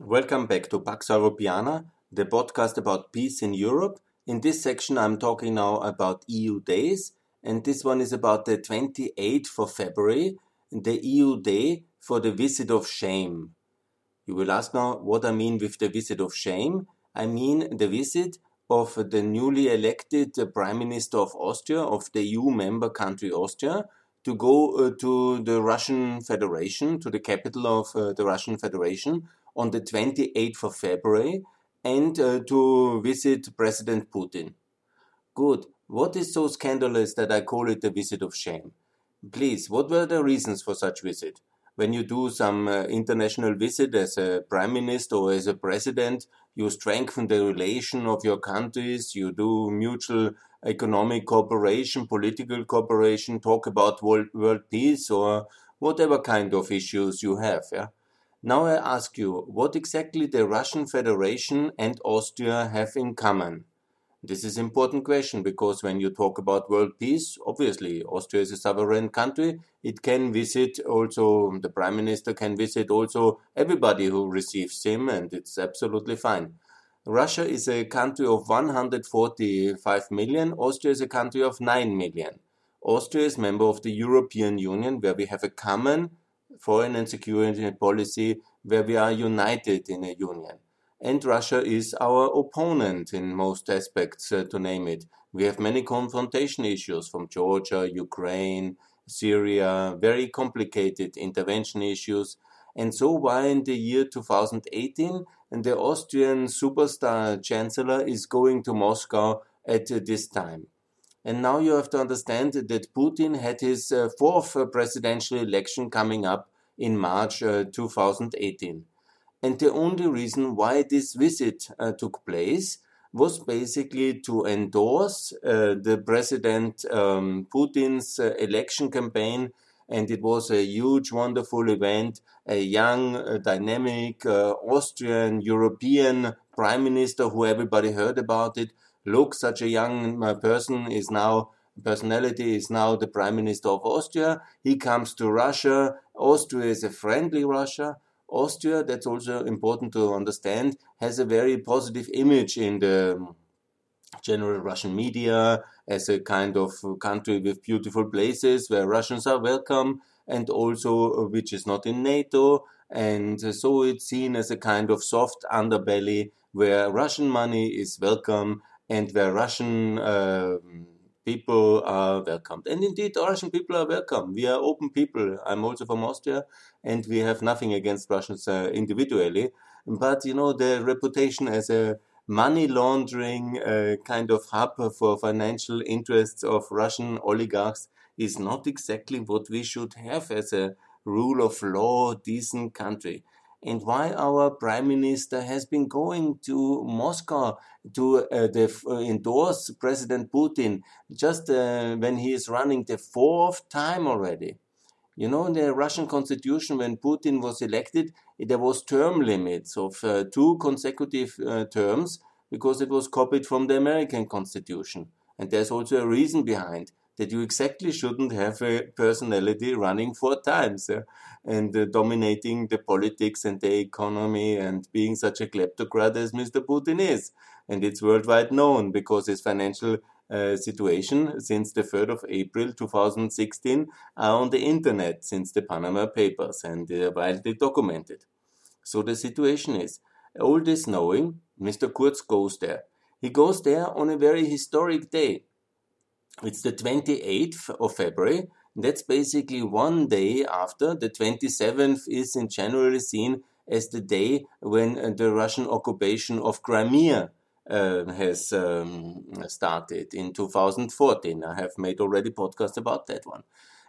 Welcome back to Pax Europiana, the podcast about peace in Europe. In this section, I'm talking now about EU days, and this one is about the 28th of February, the EU day for the visit of shame. You will ask now what I mean with the visit of shame. I mean the visit of the newly elected Prime Minister of Austria, of the EU member country Austria, to go uh, to the Russian Federation, to the capital of uh, the Russian Federation on the 28th of February and uh, to visit President Putin. Good. What is so scandalous that I call it a visit of shame? Please, what were the reasons for such visit? When you do some uh, international visit as a prime minister or as a president, you strengthen the relation of your countries, you do mutual economic cooperation, political cooperation, talk about world, world peace or whatever kind of issues you have. Yeah? Now I ask you, what exactly the Russian Federation and Austria have in common? This is an important question because when you talk about world peace, obviously Austria is a sovereign country. It can visit also, the prime minister can visit also everybody who receives him and it's absolutely fine. Russia is a country of 145 million. Austria is a country of 9 million. Austria is member of the European Union where we have a common foreign and security policy where we are united in a union. And Russia is our opponent in most aspects, uh, to name it. We have many confrontation issues from Georgia, Ukraine, Syria, very complicated intervention issues. And so, why in the year 2018, and the Austrian superstar chancellor is going to Moscow at uh, this time? And now you have to understand that Putin had his uh, fourth uh, presidential election coming up in March uh, 2018. And the only reason why this visit uh, took place was basically to endorse uh, the President um, Putin's uh, election campaign. And it was a huge, wonderful event. A young, dynamic Austrian European prime minister who everybody heard about it look, such a young uh, person is now personality is now the prime minister of Austria. He comes to Russia. Austria is a friendly Russia. Austria, that's also important to understand, has a very positive image in the um, general Russian media as a kind of country with beautiful places where Russians are welcome and also uh, which is not in NATO. And so it's seen as a kind of soft underbelly where Russian money is welcome and where Russian uh, people are welcomed. And indeed, Russian people are welcome. We are open people. I'm also from Austria, and we have nothing against Russians uh, individually. But you know, the reputation as a money laundering uh, kind of hub for financial interests of Russian oligarchs is not exactly what we should have as a rule of law, decent country and why our prime minister has been going to Moscow to uh, uh, endorse President Putin just uh, when he is running the fourth time already. You know, in the Russian constitution, when Putin was elected, there was term limits of uh, two consecutive uh, terms because it was copied from the American constitution. And there's also a reason behind that you exactly shouldn't have a personality running four times uh, and uh, dominating the politics and the economy and being such a kleptocrat as Mr. Putin is. And it's worldwide known because his financial uh, situation since the 3rd of April 2016 are on the internet since the Panama Papers and they are widely documented. So the situation is, all this knowing, Mr. Kurz goes there. He goes there on a very historic day it's the 28th of February. That's basically one day after. The 27th is in generally seen as the day when uh, the Russian occupation of Crimea uh, has um, started in 2014. I have made already podcast about that one.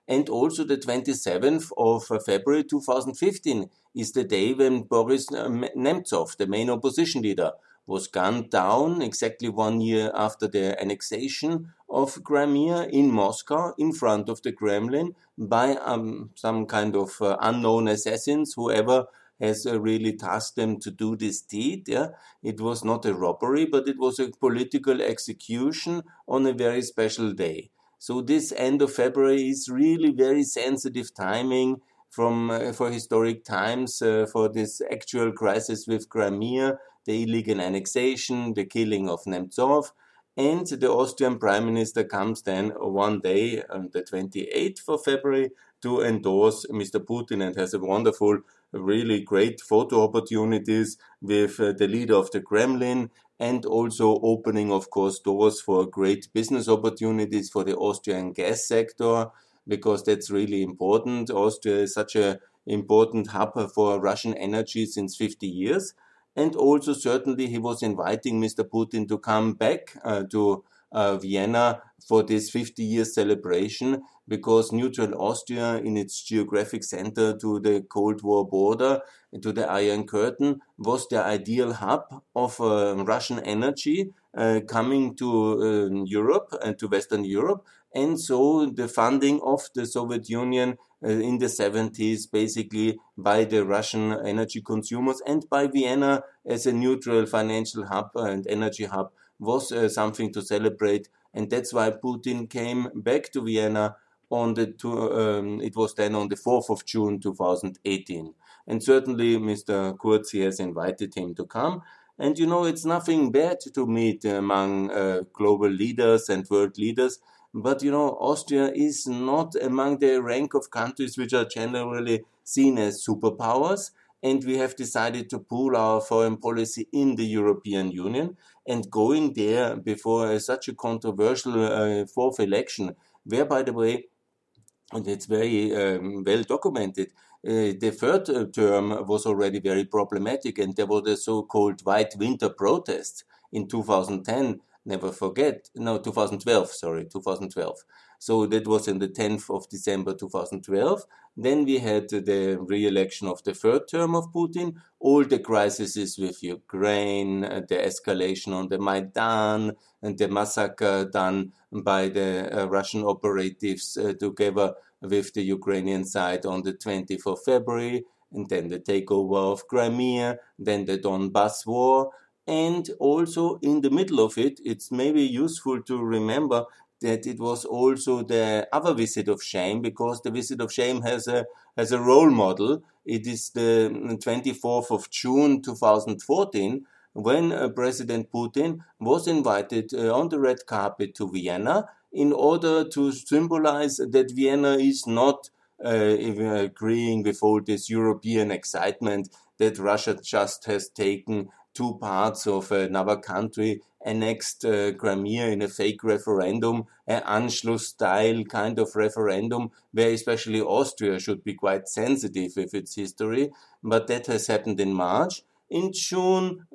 And also the 27th of February 2015 is the day when Boris uh, Nemtsov, the main opposition leader, was gunned down exactly one year after the annexation of Crimea in Moscow in front of the Kremlin by um, some kind of uh, unknown assassins, whoever has uh, really tasked them to do this deed. Yeah? It was not a robbery, but it was a political execution on a very special day. So this end of February is really very sensitive timing from uh, for historic times uh, for this actual crisis with Crimea, the illegal annexation, the killing of Nemtsov, and the Austrian Prime Minister comes then one day on the 28th of February to endorse Mr. Putin and has a wonderful, really great photo opportunities with uh, the leader of the Kremlin and also opening, of course, doors for great business opportunities for the Austrian gas sector because that's really important. Austria is such a important hub for Russian energy since 50 years. And also, certainly, he was inviting Mr. Putin to come back uh, to uh, Vienna for this 50 year celebration because neutral Austria, in its geographic center to the Cold War border, to the Iron Curtain, was the ideal hub of uh, Russian energy uh, coming to uh, Europe and to Western Europe. And so the funding of the Soviet Union uh, in the 70s, basically by the Russian energy consumers and by Vienna as a neutral financial hub and energy hub was uh, something to celebrate. And that's why Putin came back to Vienna on the, two, um, it was then on the 4th of June 2018. And certainly Mr. Kurz has invited him to come. And you know, it's nothing bad to meet among uh, global leaders and world leaders. But you know, Austria is not among the rank of countries which are generally seen as superpowers. And we have decided to pool our foreign policy in the European Union and going there before uh, such a controversial uh, fourth election, where, by the way, and it's very um, well documented. Uh, the third uh, term was already very problematic, and there was a so-called White Winter protest in 2010. Never forget, no, 2012, sorry, 2012. So that was in the 10th of December 2012. Then we had the re-election of the third term of Putin, all the crises with Ukraine, the escalation on the Maidan, and the massacre done by the uh, Russian operatives uh, together with the Ukrainian side on the 20th of February, and then the takeover of Crimea, then the Donbass war, and also in the middle of it, it's maybe useful to remember that it was also the other visit of shame because the visit of shame has a has a role model. It is the 24th of June 2014 when uh, President Putin was invited uh, on the red carpet to Vienna in order to symbolize that Vienna is not uh, agreeing with all this European excitement that Russia just has taken two parts of another country annexed uh, Crimea in a fake referendum, an Anschluss style kind of referendum, where especially Austria should be quite sensitive with its history. But that has happened in March. In June,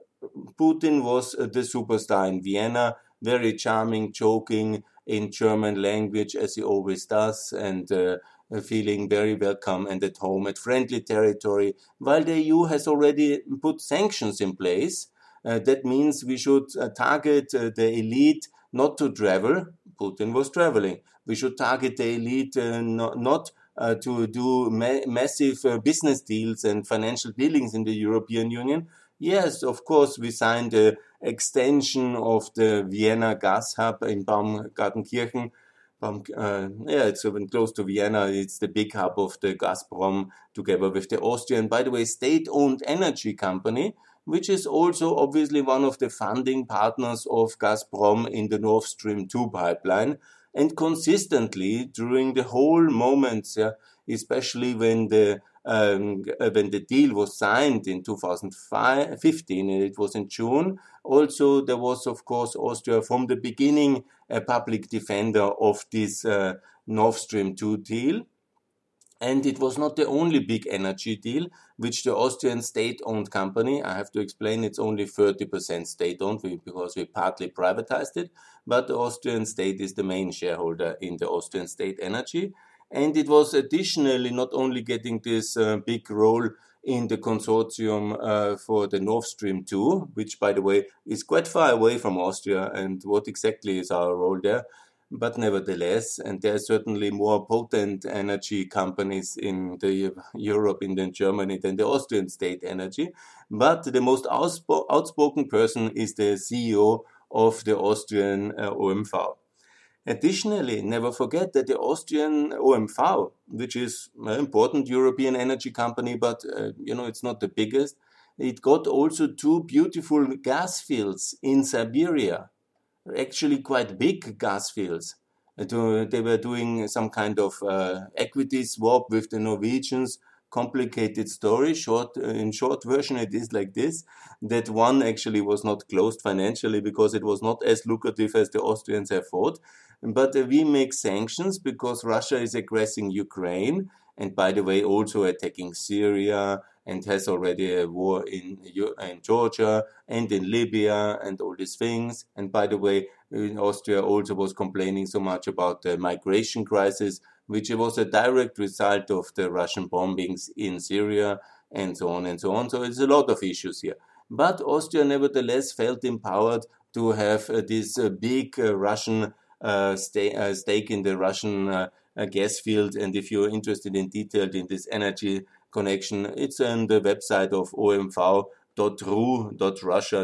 Putin was uh, the superstar in Vienna, very charming, joking in German language as he always does, and uh, feeling very welcome and at home at friendly territory, while the EU has already put sanctions in place. Uh, that means we should uh, target uh, the elite not to travel. Putin was traveling. We should target the elite uh, not, not uh, to do ma massive uh, business deals and financial dealings in the European Union. Yes, of course, we signed the extension of the Vienna gas hub in Baumgartenkirchen um, uh, yeah, it's even close to Vienna. It's the big hub of the Gazprom together with the Austrian, by the way, state-owned energy company, which is also obviously one of the funding partners of Gazprom in the Nord Stream 2 pipeline. And consistently during the whole moments, yeah, especially when the um, when the deal was signed in 2015, and it was in June. Also, there was, of course, Austria from the beginning a public defender of this uh, Nord Stream 2 deal. And it was not the only big energy deal which the Austrian state owned company, I have to explain it's only 30% state owned because we partly privatized it, but the Austrian state is the main shareholder in the Austrian state energy. And it was additionally not only getting this uh, big role in the consortium uh, for the Nord Stream 2, which, by the way, is quite far away from Austria. And what exactly is our role there? But nevertheless, and there are certainly more potent energy companies in the Europe, in Germany than the Austrian state energy. But the most outspoken person is the CEO of the Austrian uh, OMV. Additionally, never forget that the Austrian OMV, which is an important European energy company, but uh, you know it's not the biggest, it got also two beautiful gas fields in Siberia, actually quite big gas fields. They were doing some kind of uh, equity swap with the Norwegians complicated story. Short, uh, in short version, it is like this: that one actually was not closed financially because it was not as lucrative as the Austrians have thought. But uh, we make sanctions because Russia is aggressing Ukraine, and by the way, also attacking Syria and has already a war in in Georgia and in Libya and all these things. And by the way, Austria also was complaining so much about the migration crisis which was a direct result of the Russian bombings in Syria and so on and so on. So it's a lot of issues here. But Austria nevertheless felt empowered to have uh, this uh, big uh, Russian uh, uh, stake in the Russian uh, gas field. And if you're interested in detail in this energy connection, it's on the website of omv.ru.russia.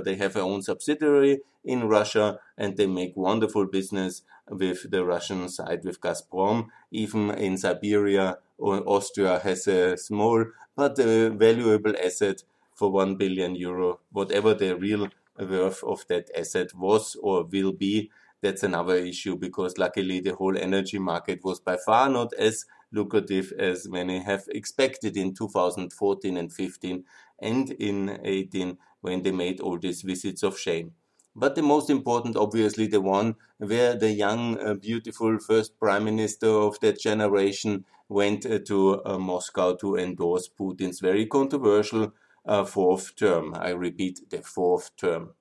They have their own subsidiary in Russia and they make wonderful business with the Russian side with Gazprom. Even in Siberia, Austria has a small but a valuable asset for 1 billion euro. Whatever the real worth of that asset was or will be, that's another issue because luckily the whole energy market was by far not as lucrative as many have expected in 2014 and 15 and in 18 when they made all these visits of shame. But the most important, obviously, the one where the young, uh, beautiful first prime minister of that generation went uh, to uh, Moscow to endorse Putin's very controversial uh, fourth term. I repeat, the fourth term.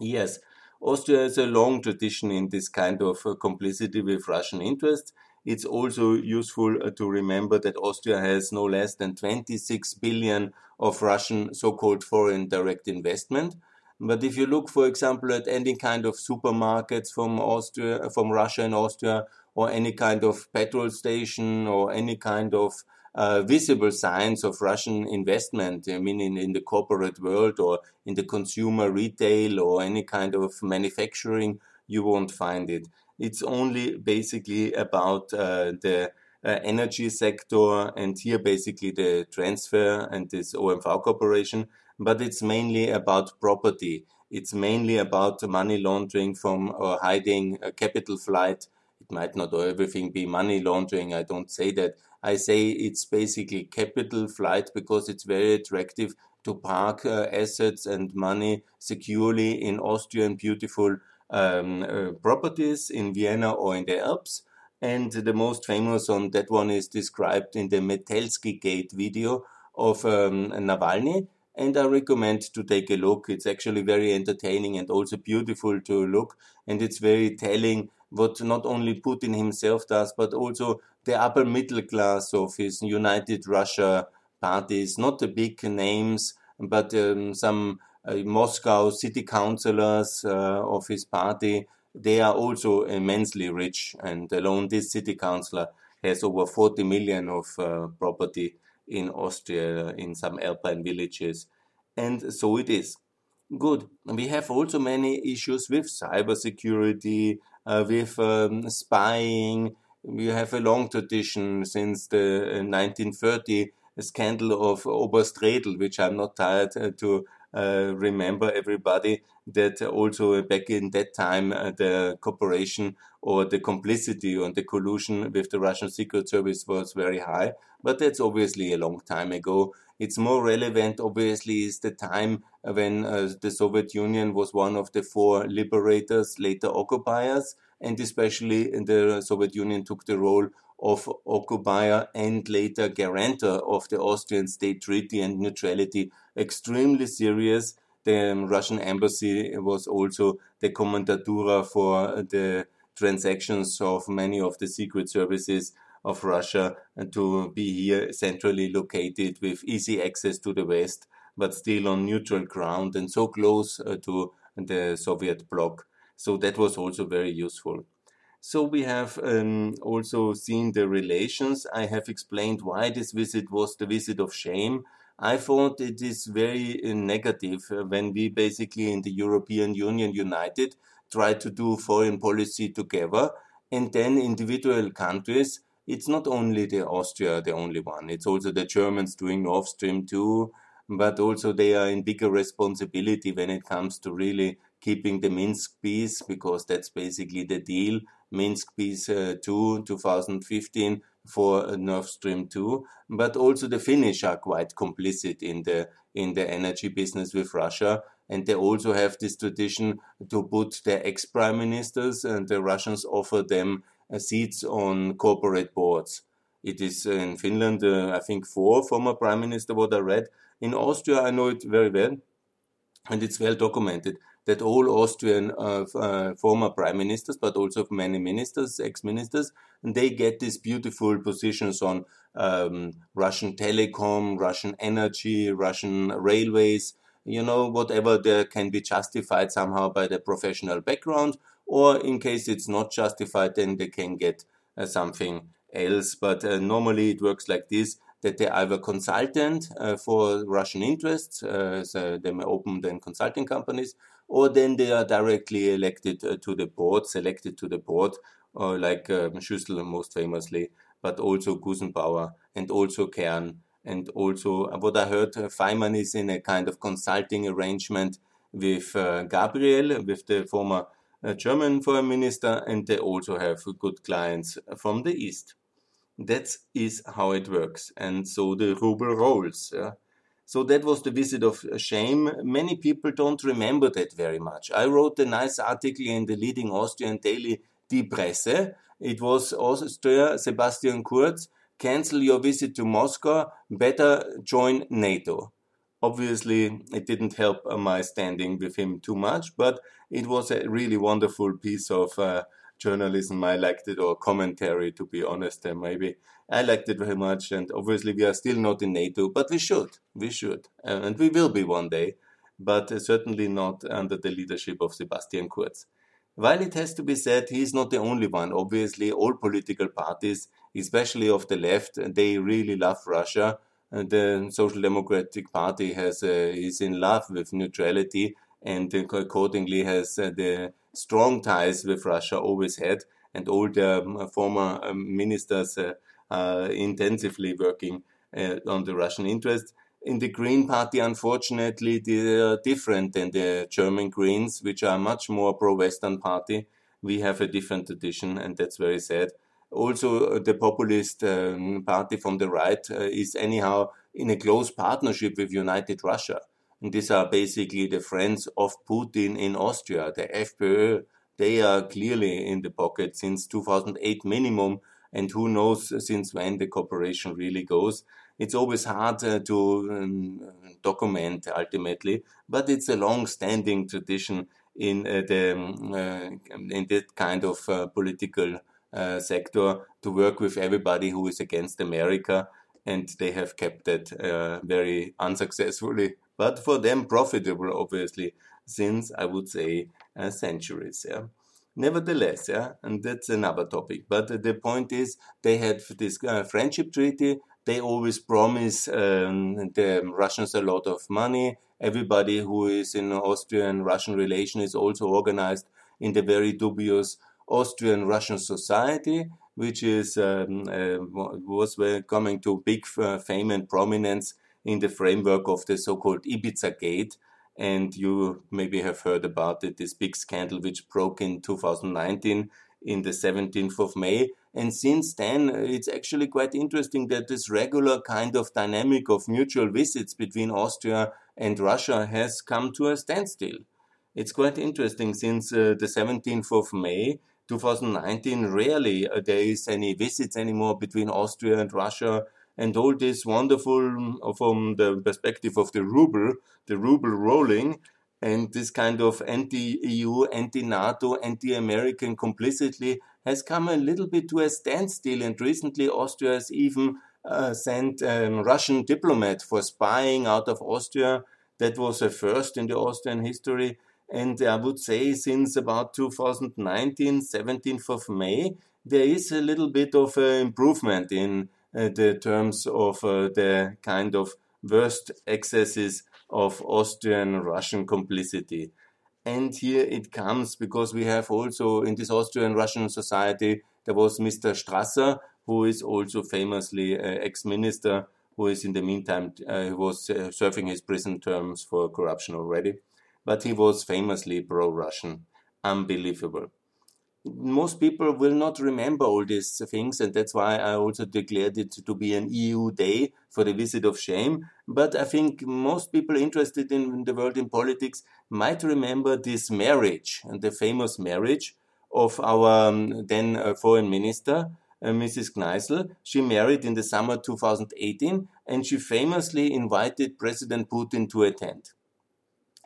Yes, Austria has a long tradition in this kind of uh, complicity with Russian interests. It's also useful uh, to remember that Austria has no less than 26 billion of Russian so-called foreign direct investment. But if you look, for example, at any kind of supermarkets from Austria, from Russia and Austria, or any kind of petrol station, or any kind of uh, visible signs of Russian investment, I mean, in, in the corporate world or in the consumer retail or any kind of manufacturing, you won't find it. It's only basically about uh, the uh, energy sector and here basically the transfer and this OMV corporation, but it's mainly about property. It's mainly about money laundering from or hiding a capital flight. It might not everything be money laundering. I don't say that. I say it's basically capital flight because it's very attractive to park uh, assets and money securely in Austrian beautiful um, uh, properties in Vienna or in the Alps. And the most famous on that one is described in the Metelsky Gate video of um, Navalny. And I recommend to take a look. It's actually very entertaining and also beautiful to look. And it's very telling what not only Putin himself does, but also the upper middle class of his United Russia parties, not the big names, but um, some uh, Moscow city councillors uh, of his party, they are also immensely rich. And alone this city councillor has over 40 million of uh, property in Austria in some alpine villages. And so it is. Good. We have also many issues with cybersecurity, uh, with um, spying. We have a long tradition since the 1930 scandal of Oberst Redl, which I'm not tired uh, to uh, remember everybody that also back in that time uh, the cooperation or the complicity and the collusion with the Russian Secret Service was very high. But that's obviously a long time ago. It's more relevant, obviously, is the time when uh, the Soviet Union was one of the four liberators, later occupiers, and especially the Soviet Union took the role of occupier and later guarantor of the Austrian state treaty and neutrality extremely serious. The Russian embassy was also the commandatura for the transactions of many of the secret services of Russia to be here centrally located with easy access to the West, but still on neutral ground and so close uh, to the Soviet bloc. So that was also very useful. So we have um, also seen the relations. I have explained why this visit was the visit of shame. I thought it is very uh, negative uh, when we basically in the European Union united try to do foreign policy together. And then individual countries, it's not only the Austria, the only one. It's also the Germans doing Nord Stream 2, but also they are in bigger responsibility when it comes to really keeping the Minsk peace, because that's basically the deal. Minsk peace uh, 2, 2015 for Nord Stream 2, but also the Finnish are quite complicit in the in the energy business with Russia, and they also have this tradition to put their ex-prime ministers, and the Russians offer them uh, seats on corporate boards. It is in Finland, uh, I think, four former prime minister. What I read in Austria, I know it very well, and it's well documented that all Austrian uh, uh, former prime ministers, but also many ministers, ex-ministers, they get these beautiful positions on um, Russian telecom, Russian energy, Russian railways, you know, whatever there can be justified somehow by the professional background, or in case it's not justified, then they can get uh, something else. But uh, normally it works like this that they're either consultant uh, for Russian interests, uh, so they may open then consulting companies, or then they are directly elected uh, to the board, selected to the board, or like um, Schüssel most famously, but also Gusenbauer and also Kern. And also, uh, what I heard, uh, Faymann is in a kind of consulting arrangement with uh, Gabriel, with the former uh, German foreign minister, and they also have good clients from the East. That is how it works. And so the ruble rolls. Yeah? So that was the visit of shame. Many people don't remember that very much. I wrote a nice article in the leading Austrian daily Die Presse. It was Austria, Sebastian Kurz, cancel your visit to Moscow, better join NATO. Obviously, it didn't help my standing with him too much, but it was a really wonderful piece of uh, journalism. I liked it, or commentary, to be honest, maybe I liked it very much, and obviously we are still not in NATO, but we should, we should, and we will be one day, but uh, certainly not under the leadership of Sebastian Kurz. While it has to be said, he is not the only one. Obviously, all political parties, especially of the left, they really love Russia. The Social Democratic Party has uh, is in love with neutrality and accordingly has uh, the strong ties with Russia always had, and all the um, former um, ministers uh, uh, intensively working uh, on the Russian interest. In the Green Party, unfortunately, they are different than the German Greens, which are much more pro-Western party. We have a different tradition, and that's very sad. Also, the populist um, party from the right uh, is anyhow in a close partnership with United Russia. These are basically the friends of Putin in Austria, the FPÖ. They are clearly in the pocket since 2008 minimum and who knows since when the cooperation really goes. It's always hard uh, to um, document ultimately, but it's a long-standing tradition in uh, the um, uh, in that kind of uh, political uh, sector to work with everybody who is against America, and they have kept that uh, very unsuccessfully, but for them profitable, obviously, since I would say centuries. Yeah. Nevertheless, yeah, and that's another topic. But the point is, they had this uh, friendship treaty. They always promise um, the Russians a lot of money. Everybody who is in Austrian Russian relation is also organized in the very dubious Austrian Russian Society, which is um, uh, was coming to big uh, fame and prominence in the framework of the so-called Ibiza Gate, and you maybe have heard about it, this big scandal which broke in 2019 in the 17th of May. And since then, it's actually quite interesting that this regular kind of dynamic of mutual visits between Austria and Russia has come to a standstill. It's quite interesting since uh, the 17th of May 2019, rarely uh, there is any visits anymore between Austria and Russia and all this wonderful from the perspective of the ruble, the ruble rolling, and this kind of anti-EU, anti-NATO, anti-American complicity has come a little bit to a standstill. And recently, Austria has even uh, sent a um, Russian diplomat for spying out of Austria. That was a first in the Austrian history. And I would say since about 2019, 17th of May, there is a little bit of uh, improvement in the terms of uh, the kind of worst excesses of Austrian Russian complicity. And here it comes because we have also in this Austrian Russian society, there was Mr. Strasser, who is also famously ex-minister, who is in the meantime, uh, was uh, serving his prison terms for corruption already. But he was famously pro-Russian. Unbelievable most people will not remember all these things, and that's why I also declared it to be an EU day for the visit of shame. But I think most people interested in the world in politics might remember this marriage and the famous marriage of our um, then uh, foreign minister, uh, Mrs. Kneißl. She married in the summer 2018, and she famously invited President Putin to attend.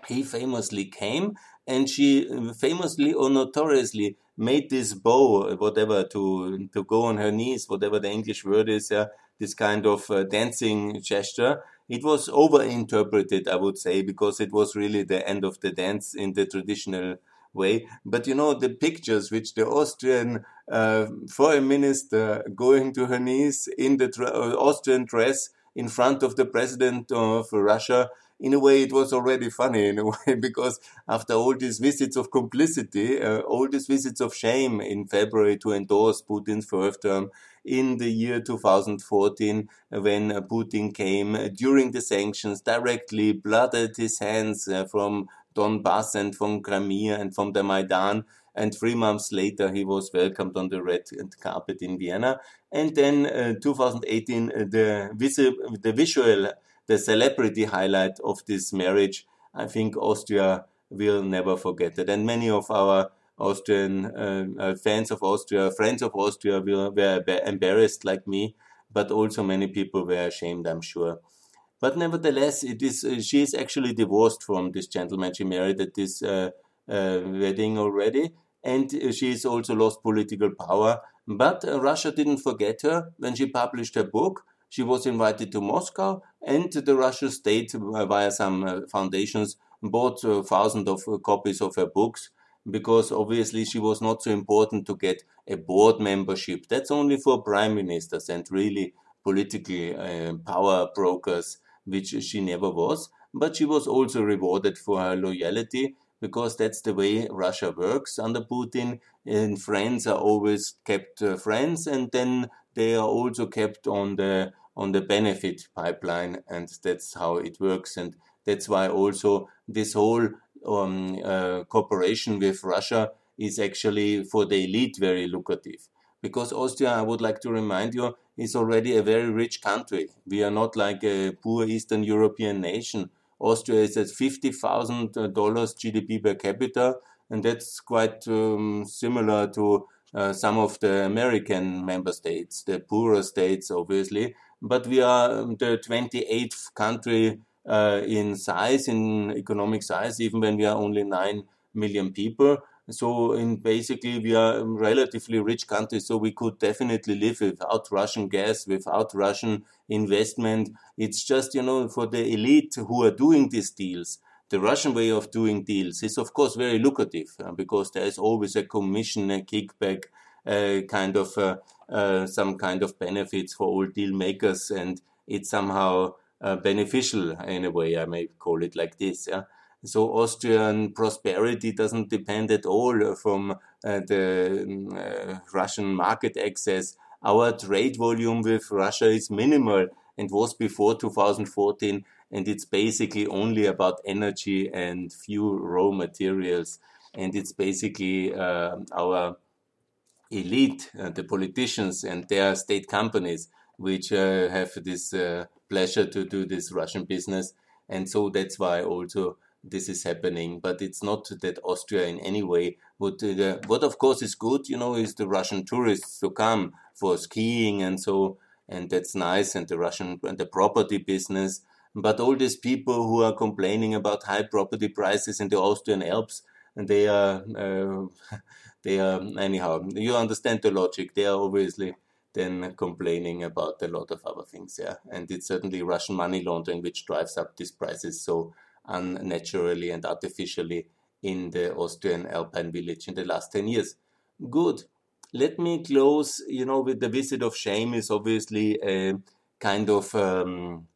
He famously came, and she famously or notoriously made this bow, whatever, to to go on her knees, whatever the English word is, this kind of uh, dancing gesture. It was overinterpreted, I would say, because it was really the end of the dance in the traditional way. But you know, the pictures which the Austrian uh, foreign minister going to her knees in the uh, Austrian dress in front of the president of Russia in a way, it was already funny in a way because after all these visits of complicity, uh, all these visits of shame in February to endorse Putin's first term, in the year 2014, when uh, Putin came uh, during the sanctions, directly blooded his hands uh, from Donbass and from Crimea and from the Maidan. And three months later, he was welcomed on the red carpet in Vienna. And then, uh, 2018, uh, the, visi- the visual the celebrity highlight of this marriage. I think Austria will never forget it. And many of our Austrian uh, uh, fans of Austria, friends of Austria, will, were embarrassed like me, but also many people were ashamed, I'm sure. But nevertheless, it is uh, she is actually divorced from this gentleman she married at this uh, wedding already, and she's also lost political power. But Russia didn't forget her when she published her book. She was invited to Moscow, and the Russian state, uh, via some uh, foundations, bought uh, thousands of copies of her books because obviously she was not so important to get a board membership. That's only for prime ministers and really political uh, power brokers, which she never was. But she was also rewarded for her loyalty because that's the way Russia works under Putin. And friends are always kept uh, friends, and then they are also kept on the on the benefit pipeline, and that's how it works. And that's why also this whole um, uh, cooperation with Russia is actually for the elite very lucrative. Because Austria, I would like to remind you, is already a very rich country. We are not like a poor Eastern European nation. Austria is at $50,000 GDP per capita, and that's quite um, similar to uh, some of the American member states, the poorer states, obviously, but we are um, the 28th country uh, in size, in economic size, even when we are only 9 million people. So, in basically, we are a relatively rich country, so we could definitely live without Russian gas, without Russian investment. It's just, you know, for the elite who are doing these deals. The Russian way of doing deals is, of course, very lucrative uh, because there is always a commission, a kickback, uh, kind of uh, uh, some kind of benefits for all deal makers, and it's somehow beneficial in a way. I may call it like this. Yeah? So Austrian prosperity doesn't depend at all from the Russian market access. Our trade volume with Russia is minimal and was before 2014 and it's basically only about energy and few raw materials and it's basically uh, our elite, uh, the politicians and their state companies, which uh, have this uh, pleasure to do this Russian business. And so that's why also this is happening. But it's not that Austria in any way would. Uh, what of course is good, you know, is the Russian tourists to come for skiing and so, and that's nice. And the Russian and the property business. But all these people who are complaining about high property prices in the Austrian Alps, and they are uh, they are anyhow you understand the logic they are obviously then complaining about a lot of other things yeah and it's certainly russian money laundering which drives up these prices so unnaturally and artificially in the austrian alpine village in the last 10 years good let me close you know with the visit of shame is obviously a kind of um,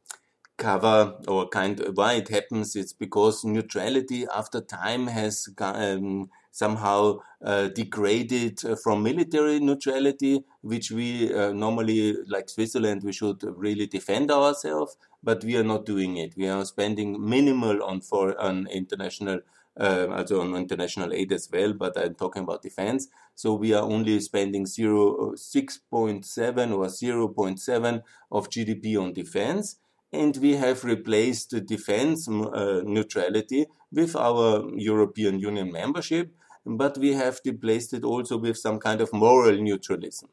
cover or kind of why it happens. It's because neutrality after time has um, somehow uh, degraded from military neutrality, which we uh, normally, like Switzerland, we should really defend ourselves, but we are not doing it. We are spending minimal on for on international uh, also on international aid as well, but I'm talking about defense. So we are only spending 0, 6.7 or 0.7 of GDP on defense. And we have replaced the defense uh, neutrality with our European Union membership, but we have replaced it also with some kind of moral neutralism.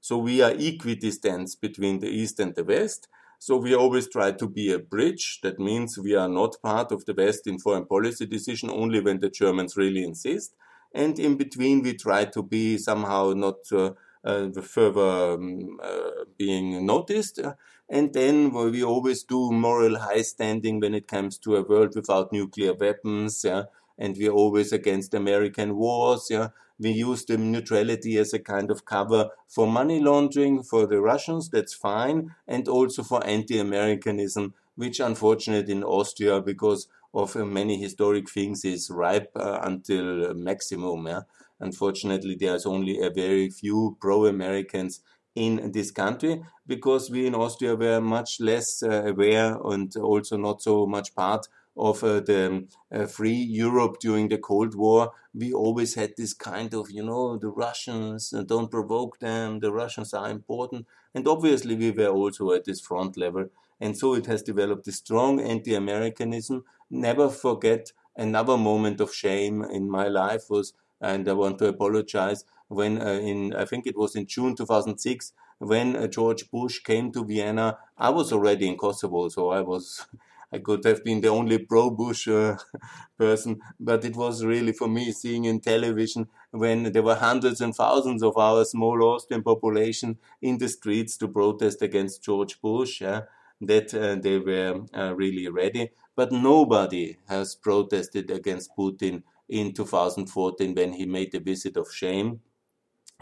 So we are equidistant between the East and the West. So we always try to be a bridge. That means we are not part of the West in foreign policy decision only when the Germans really insist. And in between, we try to be somehow not uh, uh, further um, uh, being noticed. And then we always do moral high standing when it comes to a world without nuclear weapons. Yeah? And we're always against American wars. Yeah? we use the neutrality as a kind of cover for money laundering for the Russians, that's fine, and also for anti-Americanism, which unfortunately in Austria, because of uh, many historic things, is ripe uh, until maximum. Yeah? Unfortunately, there's only a very few pro-Americans in this country because we in Austria were much less uh, aware and also not so much part of uh, the uh, free Europe during the Cold War, we always had this kind of, you know, the Russians, uh, don't provoke them, the Russians are important. And obviously, we were also at this front level. And so it has developed a strong anti Americanism. Never forget another moment of shame in my life was, and I want to apologize, when uh, in, I think it was in June 2006, when uh, George Bush came to Vienna. I was already in Kosovo, so I was I could have been the only pro Bush uh, person, but it was really for me seeing in television when there were hundreds and thousands of our small Austrian population in the streets to protest against George Bush. Yeah, that uh, they were uh, really ready. But nobody has protested against Putin in 2014 when he made the visit of shame.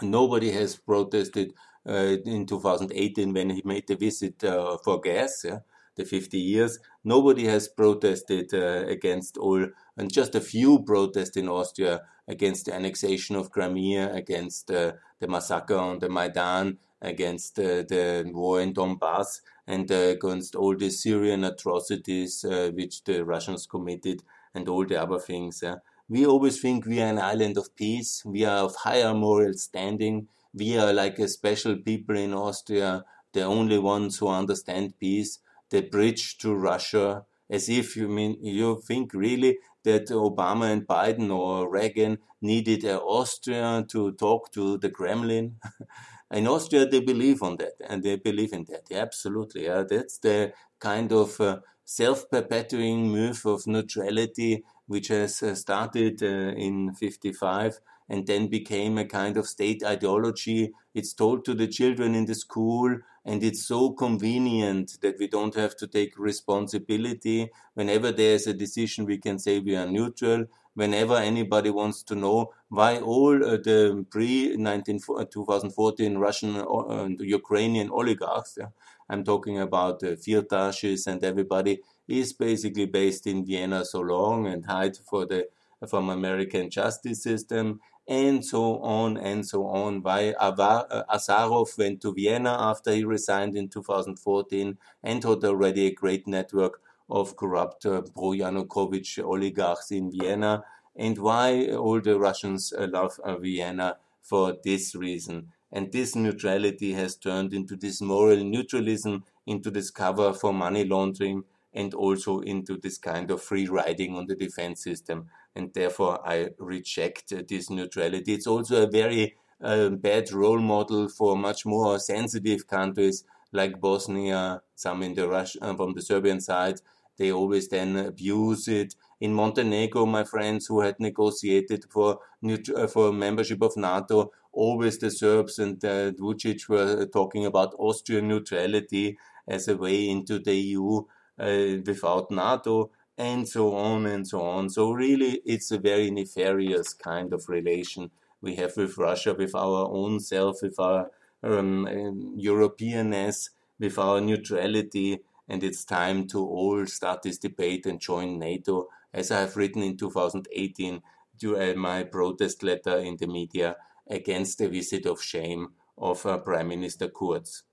Nobody has protested uh, in 2018 when he made the visit uh, for gas. Yeah? The 50 years. Nobody has protested uh, against all, and just a few protest in Austria against the annexation of Crimea, against uh, the massacre on the Maidan, against uh, the war in Donbass, and uh, against all the Syrian atrocities uh, which the Russians committed, and all the other things. We always think we are an island of peace. We are of higher moral standing. We are like a special people in Austria, the only ones who understand peace the bridge to Russia, as if you mean you think really that Obama and Biden or Reagan needed an Austria to talk to the Kremlin. in Austria, they believe on that, and they believe in that. Yeah, absolutely, yeah, that's the kind of uh, self-perpetuating move of neutrality which has uh, started uh, in 55 and then became a kind of state ideology. It's told to the children in the school, and it's so convenient that we don't have to take responsibility. Whenever there's a decision, we can say we are neutral. Whenever anybody wants to know why all uh, the pre 2014 Russian uh, and Ukrainian oligarchs, yeah, I'm talking about uh, Firtashes and everybody, is basically based in Vienna so long and hide for the from American justice system and so on and so on. Why Azarov went to Vienna after he resigned in 2014 and had already a great network of corrupt uh, pro-Yanukovych oligarchs in Vienna, and why all the Russians uh, love uh, Vienna for this reason. And this neutrality has turned into this moral neutralism, into this cover for money laundering, and also into this kind of free riding on the defense system and therefore I reject this neutrality. It's also a very uh, bad role model for much more sensitive countries like Bosnia, some in the Rush, uh, from the Serbian side. They always then abuse it. In Montenegro, my friends who had negotiated for uh, for membership of NATO, always the Serbs and uh, Vucic were talking about Austrian neutrality as a way into the EU uh, without NATO and so on and so on. So really, it's a very nefarious kind of relation we have with Russia, with our own self, with our um, Europeanness, with our neutrality, and it's time to all start this debate and join NATO, as I have written in 2018 to my protest letter in the media against the visit of shame of uh, Prime Minister Kurz.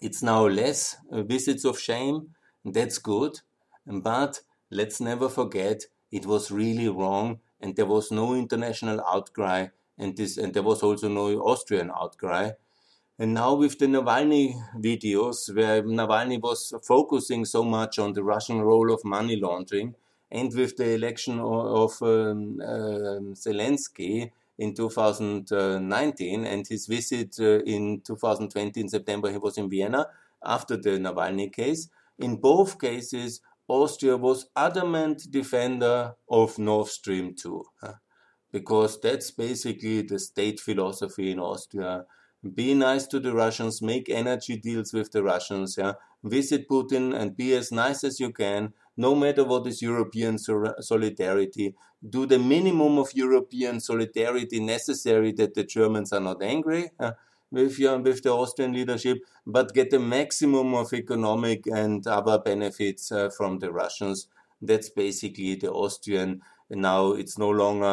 It's now less uh, visits of shame, that's good, but let's never forget it was really wrong and there was no international outcry and this and there was also no Austrian outcry. And now with the Navalny videos, where Navalny was focusing so much on the Russian role of money laundering, and with the election of, um, uh, Zelensky in 2019 and his visit uh, in 2020 in September, he was in Vienna after the Navalny case. In both cases, Austria was adamant defender of Nord Stream 2, because that's basically the state philosophy in Austria. Be nice to the Russians, make energy deals with the Russians, yeah. Visit Putin and be as nice as you can, no matter what is European solidarity. Do the minimum of European solidarity necessary that the Germans are not angry with, your, with the Austrian leadership, but get the maximum of economic and other benefits uh, from the Russians. That's basically the Austrian. Now it's no longer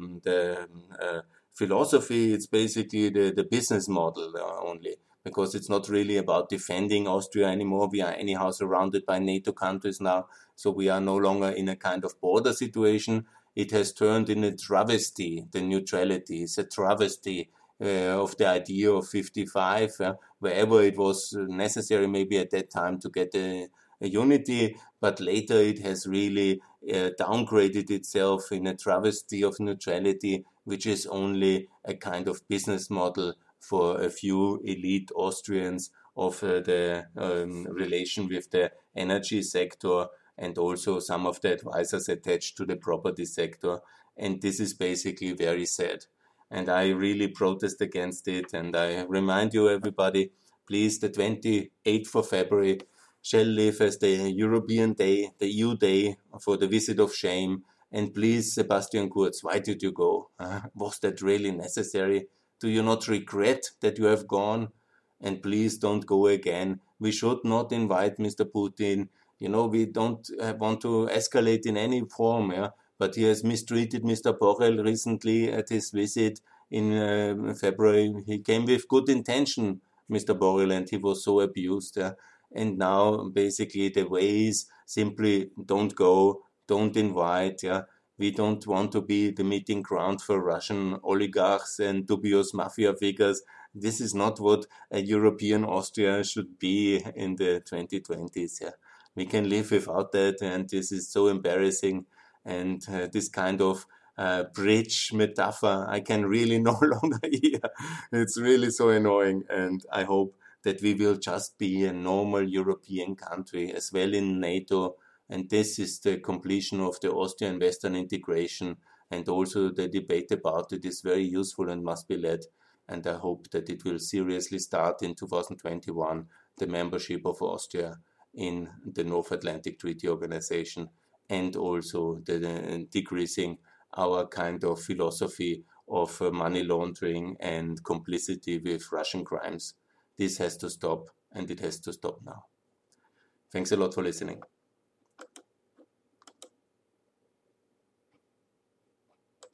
um, the uh, philosophy, it's basically the, the business model uh, only because it's not really about defending Austria anymore. We are anyhow surrounded by NATO countries now, so we are no longer in a kind of border situation. It has turned in a travesty, the neutrality. It's a travesty of the idea of 55, uh, wherever it was necessary, maybe at that time, to get a, a unity, but later it has really uh, downgraded itself in a travesty of neutrality, which is only a kind of business model for a few elite Austrians of uh, the um, relation with the energy sector and also some of the advisors attached to the property sector. And this is basically very sad. And I really protest against it. And I remind you, everybody, please, the 28th of February shall live as the European Day, the EU Day for the visit of shame. And please, Sebastian Kurz, why did you go? Uh, was that really necessary? Do you not regret that you have gone? And please don't go again. We should not invite Mr. Putin. You know, we don't uh, want to escalate in any form, yeah? But he has mistreated Mr. Borrell recently at his visit in uh, February. He came with good intention, Mr. Borrell, and he was so abused. Yeah? And now, basically, the way is simply don't go, don't invite. Yeah? We don't want to be the meeting ground for Russian oligarchs and dubious mafia figures. This is not what a European Austria should be in the 2020s. Yeah. We can live without that, and this is so embarrassing. And uh, this kind of uh, bridge metaphor I can really no longer hear. It's really so annoying, and I hope that we will just be a normal European country as well in NATO and this is the completion of the Austrian Western integration. And also the debate about it is very useful and must be led. And I hope that it will seriously start in 2021 the membership of Austria in the North Atlantic Treaty Organization and also the, the decreasing our kind of philosophy of uh, money laundering and complicity with Russian crimes. This has to stop, and it has to stop now. Thanks a lot for listening.